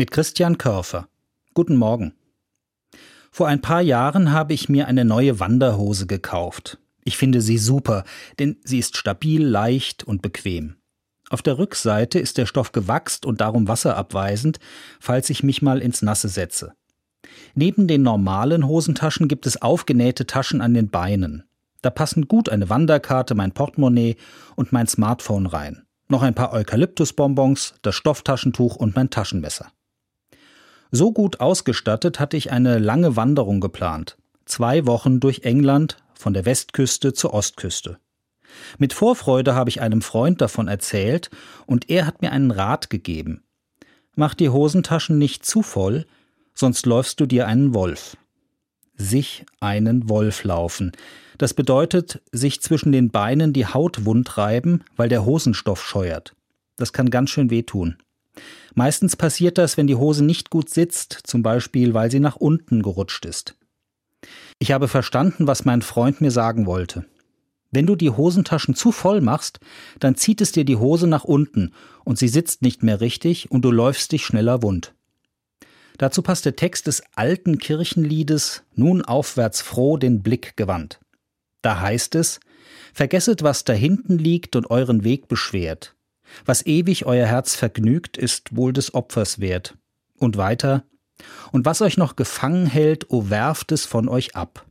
Mit Christian Körfer. Guten Morgen. Vor ein paar Jahren habe ich mir eine neue Wanderhose gekauft. Ich finde sie super, denn sie ist stabil, leicht und bequem. Auf der Rückseite ist der Stoff gewachst und darum wasserabweisend, falls ich mich mal ins Nasse setze. Neben den normalen Hosentaschen gibt es aufgenähte Taschen an den Beinen. Da passen gut eine Wanderkarte, mein Portemonnaie und mein Smartphone rein. Noch ein paar Eukalyptusbonbons, das Stofftaschentuch und mein Taschenmesser. So gut ausgestattet hatte ich eine lange Wanderung geplant. Zwei Wochen durch England, von der Westküste zur Ostküste. Mit Vorfreude habe ich einem Freund davon erzählt, und er hat mir einen Rat gegeben. Mach die Hosentaschen nicht zu voll, sonst läufst du dir einen Wolf. Sich einen Wolf laufen. Das bedeutet, sich zwischen den Beinen die Haut wund reiben, weil der Hosenstoff scheuert. Das kann ganz schön wehtun. Meistens passiert das, wenn die Hose nicht gut sitzt, zum Beispiel weil sie nach unten gerutscht ist. Ich habe verstanden, was mein Freund mir sagen wollte. Wenn du die Hosentaschen zu voll machst, dann zieht es dir die Hose nach unten und sie sitzt nicht mehr richtig und du läufst dich schneller wund. Dazu passt der Text des alten Kirchenliedes Nun aufwärts froh den Blick gewandt. Da heißt es Vergesset, was da hinten liegt und euren Weg beschwert. Was ewig euer Herz vergnügt, ist wohl des Opfers wert. Und weiter Und was euch noch gefangen hält, o werft es von euch ab.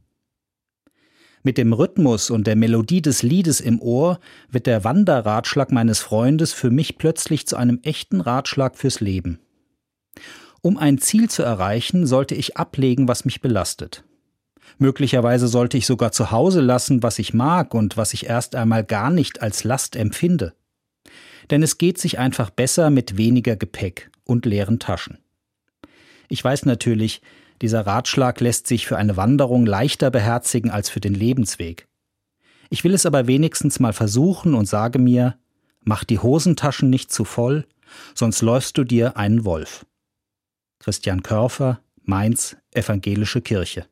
Mit dem Rhythmus und der Melodie des Liedes im Ohr wird der Wanderratschlag meines Freundes für mich plötzlich zu einem echten Ratschlag fürs Leben. Um ein Ziel zu erreichen, sollte ich ablegen, was mich belastet. Möglicherweise sollte ich sogar zu Hause lassen, was ich mag und was ich erst einmal gar nicht als Last empfinde. Denn es geht sich einfach besser mit weniger Gepäck und leeren Taschen. Ich weiß natürlich, dieser Ratschlag lässt sich für eine Wanderung leichter beherzigen als für den Lebensweg. Ich will es aber wenigstens mal versuchen und sage mir, mach die Hosentaschen nicht zu voll, sonst läufst du dir einen Wolf. Christian Körfer, Mainz, Evangelische Kirche.